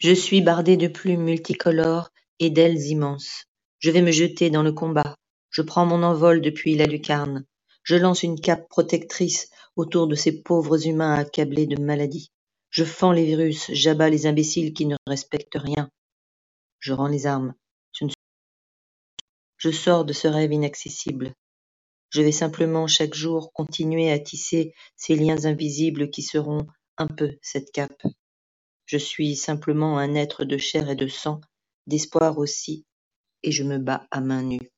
Je suis bardé de plumes multicolores et d'ailes immenses. Je vais me jeter dans le combat. Je prends mon envol depuis la lucarne. Je lance une cape protectrice autour de ces pauvres humains accablés de maladies. Je fends les virus, j'abats les imbéciles qui ne respectent rien. Je rends les armes. Je, je sors de ce rêve inaccessible. Je vais simplement chaque jour continuer à tisser ces liens invisibles qui seront un peu cette cape. Je suis simplement un être de chair et de sang, d'espoir aussi, et je me bats à main nue.